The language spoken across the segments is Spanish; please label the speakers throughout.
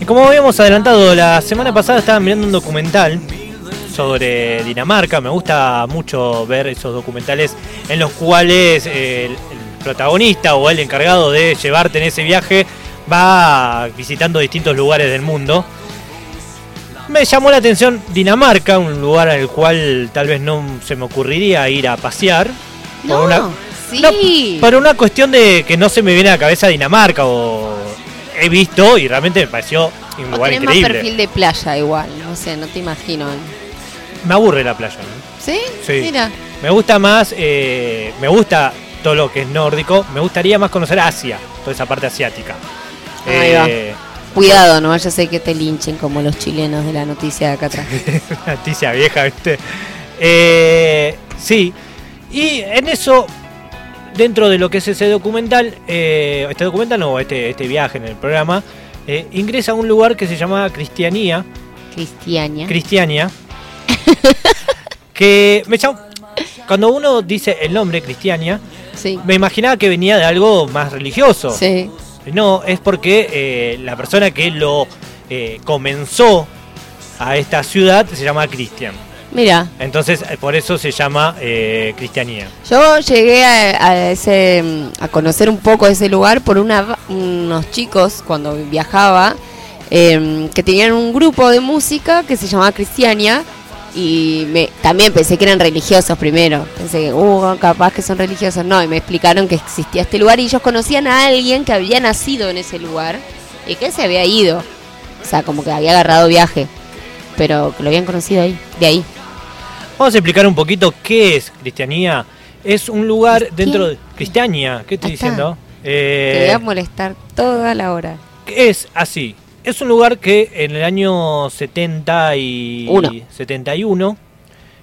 Speaker 1: Y como habíamos adelantado, la semana pasada estaba mirando un documental sobre Dinamarca. Me gusta mucho ver esos documentales en los cuales el, el protagonista o el encargado de llevarte en ese viaje va visitando distintos lugares del mundo. Me llamó la atención Dinamarca, un lugar al cual tal vez no se me ocurriría ir a pasear.
Speaker 2: No,
Speaker 1: por una,
Speaker 2: sí.
Speaker 1: no, por una cuestión de que no se me viene a la cabeza Dinamarca o he visto y realmente me pareció un lugar
Speaker 2: más
Speaker 1: increíble.
Speaker 2: perfil de playa igual, no sé, no te imagino.
Speaker 1: Me aburre la playa. ¿no?
Speaker 2: ¿Sí?
Speaker 1: Sí.
Speaker 2: Mira.
Speaker 1: Me gusta más, eh, me gusta todo lo que es nórdico. Me gustaría más conocer Asia, toda esa parte asiática.
Speaker 2: Ahí va.
Speaker 1: Eh,
Speaker 2: Cuidado, no vaya a ser que te linchen como los chilenos de la noticia de acá atrás.
Speaker 1: noticia vieja, ¿viste? Eh, sí. Y en eso, dentro de lo que es ese documental, eh, este documental no, este, este viaje en el programa, eh, ingresa a un lugar que se llama Cristianía.
Speaker 2: Cristiania.
Speaker 1: Cristiania. que me llamó- Cuando uno dice el nombre Cristiania,
Speaker 2: sí.
Speaker 1: me imaginaba que venía de algo más religioso.
Speaker 2: Sí.
Speaker 1: No, es porque eh, la persona que lo eh, comenzó a esta ciudad se llama Cristian.
Speaker 2: Mira,
Speaker 1: Entonces, eh, por eso se llama eh, Cristianía.
Speaker 2: yo llegué a, a ese a conocer un poco ese lugar por una, unos chicos cuando viajaba em, que tenían un grupo de música que se llamaba Cristiania y me, también pensé que eran religiosos primero. Pensé que, uh, capaz que son religiosos. No, y me explicaron que existía este lugar y ellos conocían a alguien que había nacido en ese lugar y que se había ido. O sea, como que había agarrado viaje, pero que lo habían conocido ahí, de ahí.
Speaker 1: Vamos a explicar un poquito qué es Cristianía. Es un lugar dentro de... Cristiania, ¿qué estoy diciendo?
Speaker 2: Te
Speaker 1: Eh,
Speaker 2: voy a molestar toda la hora.
Speaker 1: es así. Es un lugar que en el año 70 y
Speaker 2: Uno.
Speaker 1: 71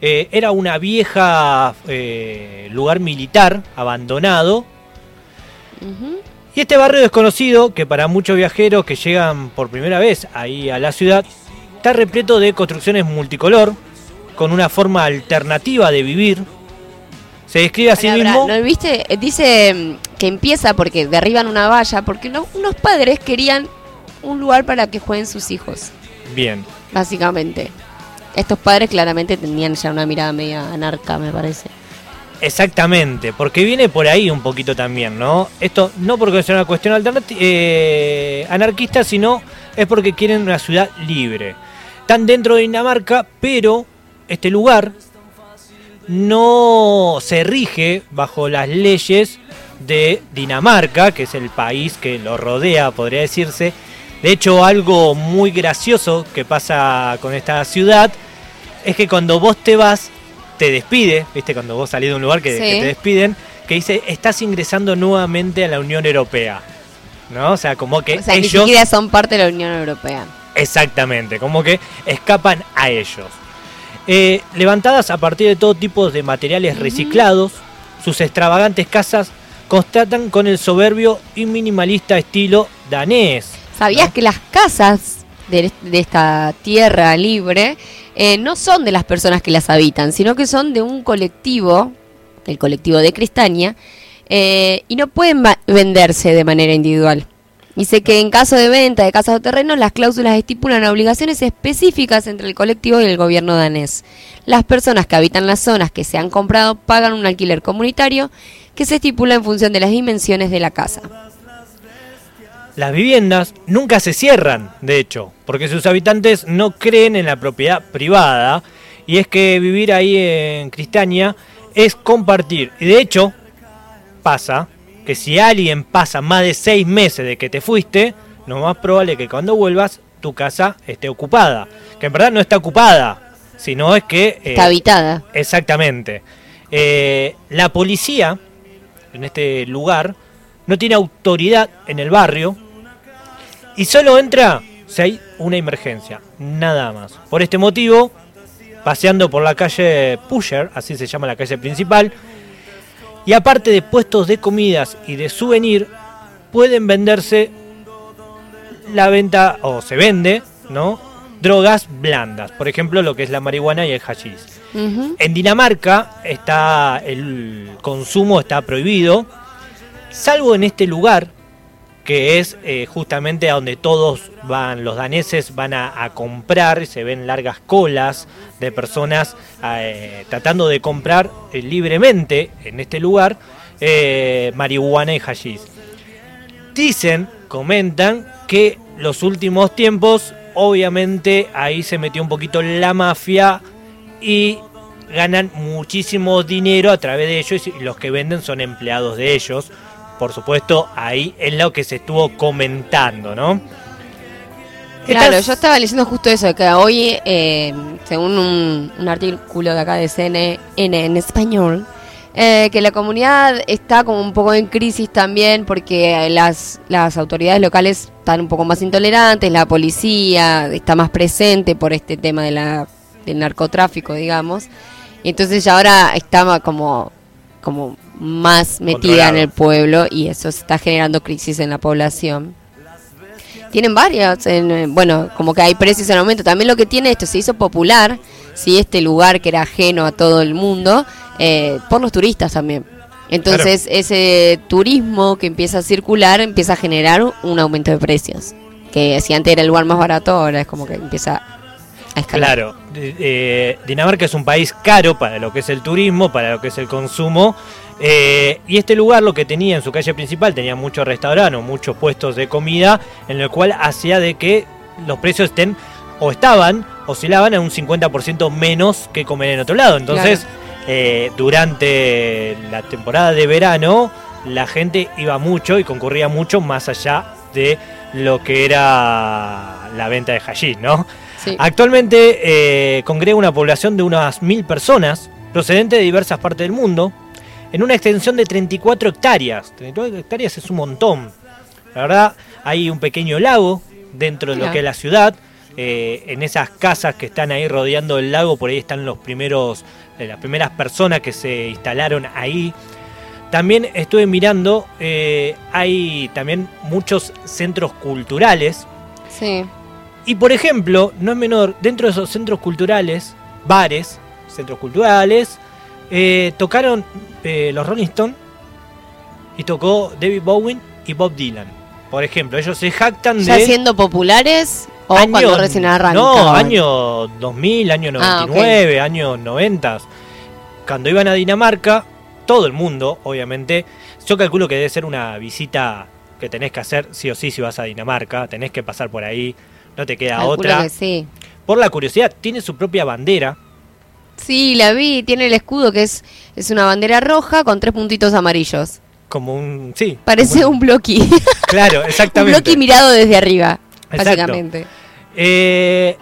Speaker 1: eh, era una vieja eh, lugar militar abandonado y este barrio desconocido que para muchos viajeros que llegan por primera vez ahí a la ciudad está repleto de construcciones multicolor con una forma alternativa de vivir. Se describe a sí mismo.
Speaker 2: ¿no viste? Eh, Dice mm, que empieza porque derriban una valla, porque no- unos padres querían un lugar para que jueguen sus hijos,
Speaker 1: Bien.
Speaker 2: básicamente. Estos padres claramente tenían ya una mirada media anarca, me parece.
Speaker 1: Exactamente, porque viene por ahí un poquito también, ¿no? Esto no porque sea una cuestión eh, anarquista, sino es porque quieren una ciudad libre. Están dentro de Dinamarca, pero este lugar no se rige bajo las leyes de Dinamarca, que es el país que lo rodea, podría decirse. De hecho, algo muy gracioso que pasa con esta ciudad es que cuando vos te vas, te despide, ¿viste? Cuando vos salís de un lugar que,
Speaker 2: Sí.
Speaker 1: que te despiden, que dice, estás ingresando nuevamente a la Unión Europea. ¿No? O sea, como que
Speaker 2: O sea, ni
Speaker 1: ellos...
Speaker 2: siquiera son parte de la Unión Europea.
Speaker 1: Exactamente, como que escapan a ellos. Eh, levantadas a partir de todo tipo de materiales reciclados, sus extravagantes casas constatan con el soberbio y minimalista estilo danés.
Speaker 2: ¿Sabías
Speaker 1: ¿no?
Speaker 2: que las casas de, de esta tierra libre eh, no son de las personas que las habitan, sino que son de un colectivo, el colectivo de Cristania, eh, y no pueden venderse de manera individual. Dice que en caso de venta de casas o terrenos, las cláusulas estipulan obligaciones específicas entre el colectivo y el gobierno danés. Las personas que habitan las zonas que se han comprado pagan un alquiler comunitario que se estipula en función de las dimensiones de la casa.
Speaker 1: Las viviendas nunca se cierran, de hecho, porque sus habitantes no creen en la propiedad privada y es que vivir ahí en Cristania es compartir. Y de hecho, pasa que si alguien pasa más de seis meses de que te fuiste, lo más probable es que cuando vuelvas tu casa esté ocupada. Que en verdad no está ocupada, sino es que... eh,
Speaker 2: Está habitada.
Speaker 1: Exactamente. Eh, la policía en este lugar no tiene autoridad en el barrio y solo entra si hay una emergencia, nada más. Por este motivo, paseando por la calle Pusher, así se llama la calle principal, y aparte de puestos de comidas y de souvenir, pueden venderse la venta, o se vende, ¿no? Drogas blandas, por ejemplo, lo que es la marihuana y el hashish. En Dinamarca está el consumo está prohibido, salvo en este lugar que es eh, justamente a donde todos van, los daneses van a, a comprar, se ven largas colas de personas eh, tratando de comprar eh, libremente en este lugar marihuana y hashish. Dicen, comentan, que los últimos tiempos, obviamente ahí se metió un poquito la mafia y ganan muchísimo dinero a través de ellos y los que venden son empleados de ellos. Por supuesto, ahí es lo que se estuvo comentando, ¿no?
Speaker 2: Claro,
Speaker 1: Estas-
Speaker 2: yo estaba leyendo justo eso, que hoy, eh, según un, un artículo de acá de CNN en español, eh, que la comunidad está como un poco en crisis también porque las, las autoridades locales están un poco más intolerantes, la policía está más presente por este tema de la, del narcotráfico, digamos. Y entonces ya ahora está como, como más metida en el pueblo y eso está generando crisis en la población. Tienen varios, en, eh, bueno, como que hay precios en aumento. También lo que tiene esto, se hizo popular, sí, este lugar que era ajeno a todo el mundo, eh, por los turistas también. Entonces, ese turismo que empieza a circular empieza a generar un aumento de precios. Que si antes era el lugar más barato, ahora es como que empieza a escalar.
Speaker 1: Claro, eh, Dinamarca es un país caro para lo que es el turismo, para lo que es el consumo. eh, y este lugar lo que tenía en su calle principal, tenía muchos restaurantes, muchos puestos de comida, en el cual hacía de que los precios estén o estaban, oscilaban a un 50% menos que comer en otro lado. Entonces, eh, durante la temporada de verano, la gente iba mucho y concurría mucho más allá de lo que era la venta de hashish, ¿no?
Speaker 2: Sí.
Speaker 1: Actualmente eh, congrega una población de unas mil personas, procedente de diversas partes del mundo, en una extensión de 34 hectáreas. 34 hectáreas es un montón. La verdad, hay un pequeño lago dentro de lo que es la ciudad. eh, en esas casas que están ahí rodeando el lago, por ahí están los primeros, eh, las primeras personas que se instalaron ahí. También estuve mirando, eh, hay también muchos centros culturales
Speaker 2: Sí.
Speaker 1: Y por ejemplo, no es menor, dentro de esos centros culturales, bares, centros culturales, eh, tocaron eh, los Rolling Stones y tocó David Bowie y Bob Dylan. Por ejemplo, ellos se jactan
Speaker 2: ¿Ya
Speaker 1: de...
Speaker 2: siendo populares o
Speaker 1: año-
Speaker 2: cuando recién arrancaban?
Speaker 1: No, año 2000, año
Speaker 2: Ah, ok.
Speaker 1: 99, año 90. Cuando iban a Dinamarca, todo el mundo, obviamente, yo calculo que debe ser una visita que tenés que hacer sí o sí si vas a Dinamarca, tenés que pasar por ahí, no te queda
Speaker 2: Calculo
Speaker 1: otra.
Speaker 2: que sí.
Speaker 1: Por la curiosidad, tiene su propia bandera.
Speaker 2: Sí, la vi, tiene el escudo que es, es una bandera roja con tres puntitos amarillos.
Speaker 1: Como un. Sí.
Speaker 2: Parece
Speaker 1: como
Speaker 2: un bloqui.
Speaker 1: Claro,
Speaker 2: un
Speaker 1: exactamente.
Speaker 2: bloqui mirado desde arriba,
Speaker 1: Exacto.
Speaker 2: básicamente.
Speaker 1: Eh,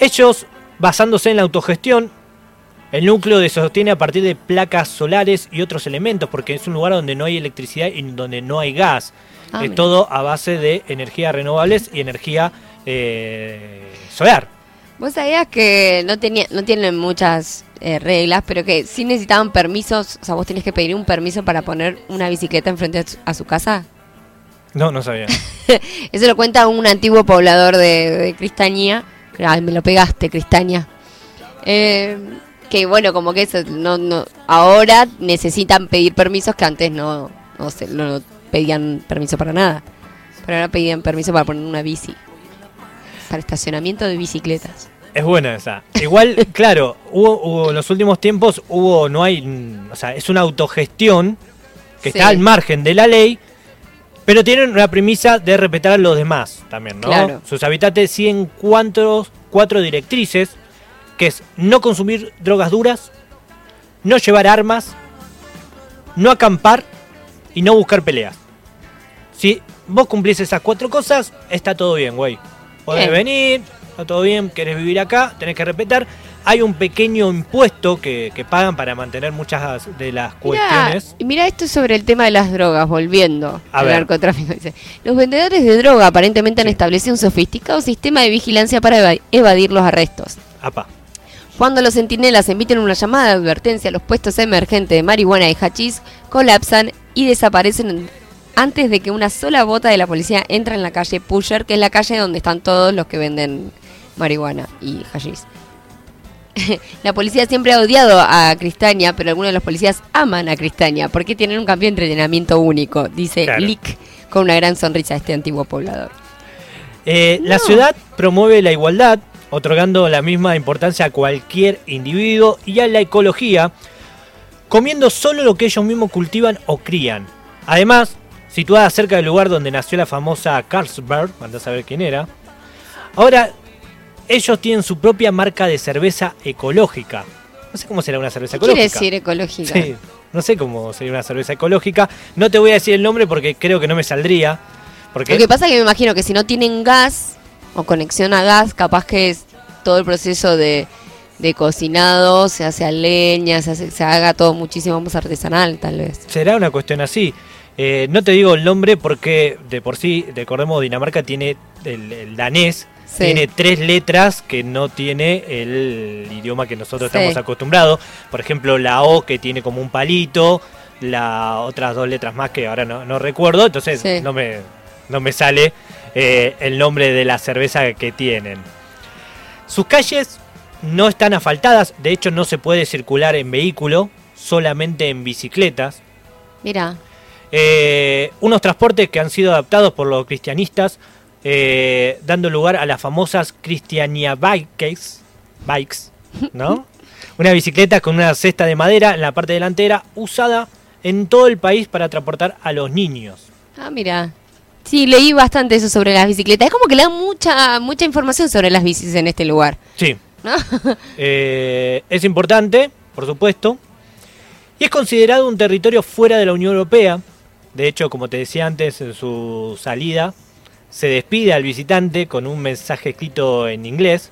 Speaker 1: ellos, basándose en la autogestión, el núcleo se sostiene a partir de placas solares y otros elementos, porque es un lugar donde no hay electricidad y donde no hay gas.
Speaker 2: Ah,
Speaker 1: es
Speaker 2: mira.
Speaker 1: todo a base de energías renovables y energía eh, solar.
Speaker 2: Vos sabías que no tenía, no tienen muchas eh, reglas, pero que sí necesitaban permisos, o sea, vos tenés que pedir un permiso para poner una bicicleta enfrente a su, a su casa.
Speaker 1: No, no sabía.
Speaker 2: Eso lo cuenta un antiguo poblador de, de Cristaña. Ay, me lo pegaste, Cristaña. Eh, que bueno, como que eso, no, no, ahora necesitan pedir permisos que antes no, no, se- no pedían permiso para nada. Pero ahora pedían permiso para poner una bici. Para estacionamiento de bicicletas.
Speaker 1: Es buena esa. Igual, claro, hubo, hubo- en los últimos tiempos hubo, no hay, mm, o sea, es una autogestión que
Speaker 2: Sí.
Speaker 1: está al margen de la ley, pero tienen una premisa de respetar a los demás también, ¿no?
Speaker 2: Claro.
Speaker 1: Sus habitantes siguen cuatro, cuatro directrices, que es no consumir drogas duras, no llevar armas, no acampar y no buscar peleas. Si vos cumplís esas cuatro cosas, está todo bien, güey. Podés venir, está todo bien, querés vivir acá, tenés que respetar. Hay un pequeño impuesto que, que pagan para mantener muchas de las cuestiones.
Speaker 2: y mira esto sobre el tema de las drogas, volviendo
Speaker 1: A
Speaker 2: al
Speaker 1: ver.
Speaker 2: narcotráfico. Dice, los vendedores de droga aparentemente han establecido un sofisticado sistema de vigilancia para eva- evadir los arrestos.
Speaker 1: Apa.
Speaker 2: Cuando los centinelas emiten una llamada de advertencia, los puestos emergentes de marihuana y hachís colapsan y desaparecen antes de que una sola bota de la policía entre en la calle Pusher, que es la calle donde están todos los que venden marihuana y hachís. la policía siempre ha odiado a Cristaña, pero algunos de los policías aman a Cristaña porque tienen un cambio de entrenamiento único, dice
Speaker 1: Claro.
Speaker 2: Lick, con una gran sonrisa este antiguo poblador.
Speaker 1: Eh, La ciudad promueve la igualdad, otorgando la misma importancia a cualquier individuo y a la ecología, comiendo solo lo que ellos mismos cultivan o crían. Además, situada cerca del lugar donde nació la famosa Carlsberg, andás a saber quién era. Ahora, ellos tienen su propia marca de cerveza ecológica. No sé cómo será una cerveza
Speaker 2: ¿Qué quiere
Speaker 1: ecológica.
Speaker 2: decir ecológica?
Speaker 1: Sí, no sé cómo sería una cerveza ecológica. No te voy a decir el nombre porque creo que no me saldría. Porque
Speaker 2: Lo que pasa es que me imagino que si no tienen gas o conexión a gas, capaz que es todo el proceso de, de cocinado se hace a leña, se, hace- se haga todo muchísimo más artesanal, tal vez.
Speaker 1: será una cuestión así. Eh, no te digo el nombre porque de por sí, recordemos, Dinamarca tiene el, el danés,
Speaker 2: Sí.
Speaker 1: tiene tres letras que no tiene el idioma que nosotros
Speaker 2: Sí.
Speaker 1: estamos acostumbrados. Por ejemplo, la O que tiene como un palito, las otras dos letras más que ahora no, no recuerdo, entonces
Speaker 2: Sí.
Speaker 1: no, me, no me sale eh, el nombre de la cerveza que tienen. Sus calles no están asfaltadas, de hecho no se puede circular en vehículo, solamente en bicicletas.
Speaker 2: Mira,
Speaker 1: Eh, unos transportes que han sido adaptados por los cristianistas, eh, dando lugar a las famosas Christiania Bikes, bikes ¿no? Una bicicleta con una cesta de madera en la parte delantera, usada en todo el país para transportar a los niños.
Speaker 2: ah, mira. Sí, leí bastante eso sobre las bicicletas. Es como que le dan mucha mucha información sobre las bicis en este lugar,
Speaker 1: Sí,
Speaker 2: ¿no?
Speaker 1: Eh, es importante, por supuesto, y es considerado un territorio fuera de la Unión Europea. De hecho, como te decía antes, en su salida se despide al visitante con un mensaje escrito en inglés.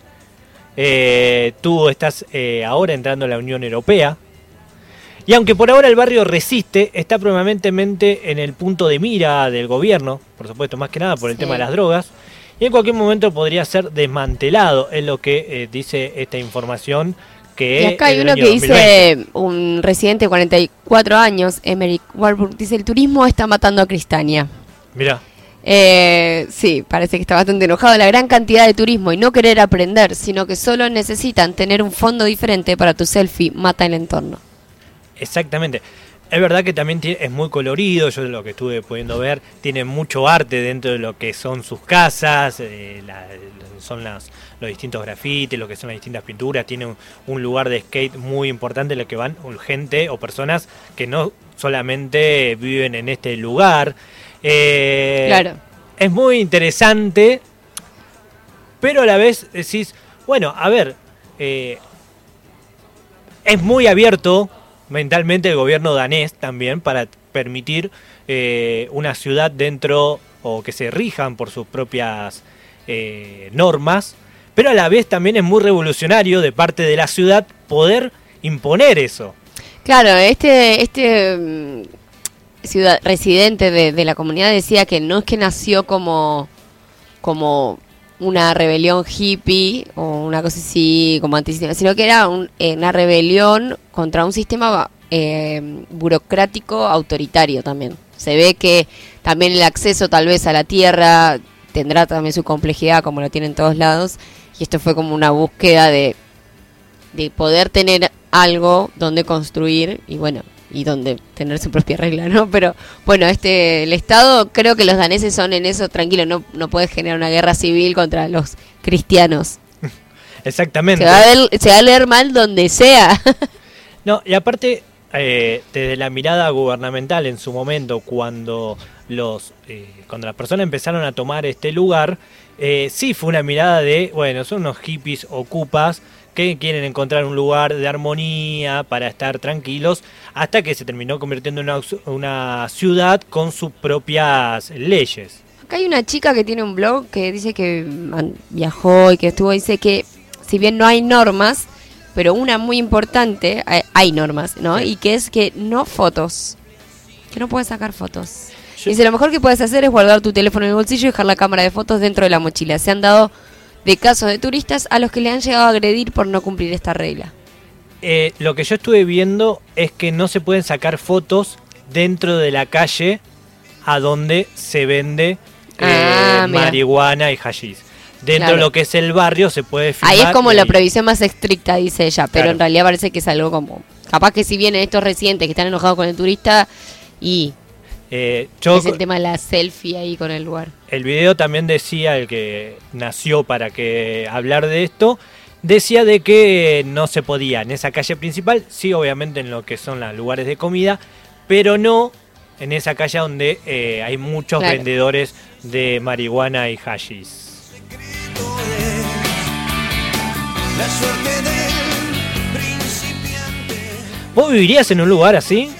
Speaker 1: Eh, tú estás eh, ahora entrando a la Unión Europea. Y aunque por ahora el barrio resiste, está permanentemente en el punto de mira del gobierno, por supuesto, más que nada por el
Speaker 2: Sí.
Speaker 1: tema de las drogas. Y en cualquier momento podría ser desmantelado, es lo que eh, dice esta información que
Speaker 2: Y acá hay uno que
Speaker 1: 2020.
Speaker 2: dice, un residente de 44 años, Emerick Warburg, dice, el turismo está matando a Cristania.
Speaker 1: Mirá,
Speaker 2: Eh, sí, parece que está bastante enojado. La gran cantidad de turismo y no querer aprender, sino que solo necesitan tener un fondo diferente para tu selfie, mata el entorno.
Speaker 1: exactamente. Es verdad que también es muy colorido, yo lo que estuve pudiendo ver, tiene mucho arte dentro de lo que son sus casas, eh, la- son las, los distintos grafitis, lo que son las distintas pinturas, tiene un, un lugar de skate muy importante en el que van gente o personas que no solamente viven en este lugar. Eh,
Speaker 2: Claro.
Speaker 1: Es muy interesante, pero a la vez decís, bueno, a ver, eh, es muy abierto mentalmente el gobierno danés también para permitir eh, una ciudad dentro o que se rijan por sus propias eh, normas, pero a la vez también es muy revolucionario de parte de la ciudad poder imponer eso.
Speaker 2: Claro, este, este mm, residente de, de la comunidad decía que no es que nació como, como una rebelión hippie o una cosa así como antisistema, sino que era un- eh, una rebelión contra un sistema eh, burocrático autoritario también. Se ve que también el acceso tal vez a la tierra tendrá también su complejidad como lo tiene en todos lados y esto fue como una búsqueda de de poder tener algo donde construir y bueno y donde tener su propia regla no pero bueno este el estado creo que los daneses son en eso tranquilos no no puedes generar una guerra civil contra los cristianos.
Speaker 1: Exactamente.
Speaker 2: se va a ver- se va a leer mal donde sea.
Speaker 1: No, y aparte, eh, desde la mirada gubernamental en su momento, cuando los eh, cuando las personas empezaron a tomar este lugar, eh, sí fue una mirada de, bueno, son unos hippies ocupas que quieren encontrar un lugar de armonía para estar tranquilos, hasta que se terminó convirtiendo en una, una ciudad con sus propias leyes.
Speaker 2: acá hay una chica que tiene un blog que dice que viajó y que estuvo dice que si bien no hay normas pero una muy importante hay, hay normas no y que es que no fotos que no puedes sacar fotos
Speaker 1: Yo-
Speaker 2: Dice, lo mejor que puedes hacer es guardar tu teléfono en el bolsillo y dejar la cámara de fotos dentro de la mochila. Se han dado de casos de turistas a los que le han llegado a agredir por no cumplir esta regla.
Speaker 1: Eh, lo que yo estuve viendo es que no se pueden sacar fotos dentro de la calle a donde se vende eh,
Speaker 2: Ah,
Speaker 1: marihuana y hashish. Dentro
Speaker 2: Claro.
Speaker 1: de lo que es el barrio se puede filmar.
Speaker 2: Ahí es como la previsión más estricta, dice ella, pero
Speaker 1: Claro.
Speaker 2: en realidad parece que es algo como... Capaz que si vienen estos residentes que están enojados con el turista y...
Speaker 1: Eh, yo,
Speaker 2: Es el tema de la selfie ahí con el lugar.
Speaker 1: el video también decía, el que nació para que hablar de esto, decía de que no se podía en esa calle principal, sí obviamente en lo que son los lugares de comida, pero no en esa calle donde eh, hay muchos
Speaker 2: Claro.
Speaker 1: vendedores de marihuana y hashis. ¿Vos vivirías en un lugar así?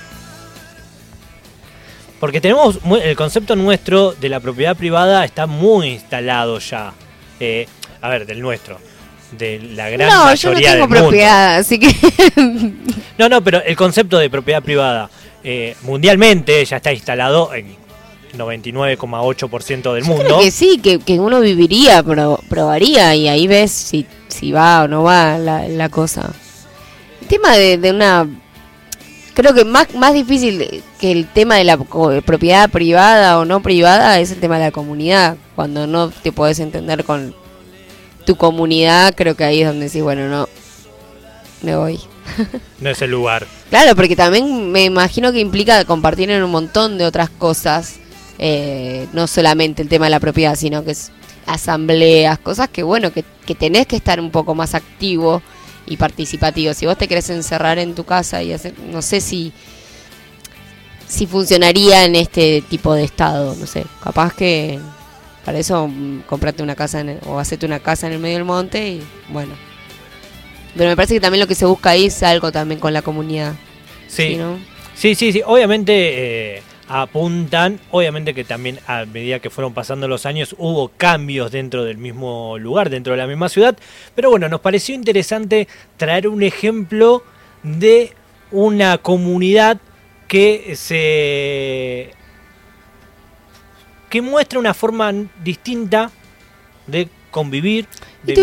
Speaker 1: Porque tenemos mu- el concepto nuestro de la propiedad privada está muy instalado ya. Eh, a ver, del nuestro. De la gran
Speaker 2: No, yo no
Speaker 1: mayoría
Speaker 2: tengo
Speaker 1: mundo.
Speaker 2: propiedad, así que
Speaker 1: No, no, pero el concepto de propiedad privada eh, mundialmente ya está instalado en 99,8% del
Speaker 2: Yo
Speaker 1: mundo.
Speaker 2: creo que sí, que, que uno viviría, pro- probaría y ahí ves si, si va o no va la, la cosa. El tema de, de una... Creo que más, más difícil que el tema de la propiedad privada o no privada es el tema de la comunidad. Cuando no te podés entender con tu comunidad, creo que ahí es donde decís, bueno, no, me voy.
Speaker 1: No es el lugar.
Speaker 2: Claro, porque también me imagino que implica compartir en un montón de otras cosas, eh, no solamente el tema de la propiedad, sino que es asambleas, cosas que bueno, que, que tenés que estar un poco más activo y participativo. Si vos te querés encerrar en tu casa y hacer, no sé si si funcionaría en este tipo de estado, no sé, capaz que para eso mm, comprate una casa en el- o hacete una casa en el medio del monte y bueno. Pero me parece que también lo que se busca ahí es algo también con la comunidad.
Speaker 1: Sí,
Speaker 2: ¿no?
Speaker 1: sí, sí, sí. Obviamente eh, apuntan, obviamente que también a medida que fueron pasando los años hubo cambios dentro del mismo lugar, dentro de la misma ciudad. Pero bueno, nos pareció interesante traer un ejemplo de una comunidad que se que muestra una forma distinta de convivir,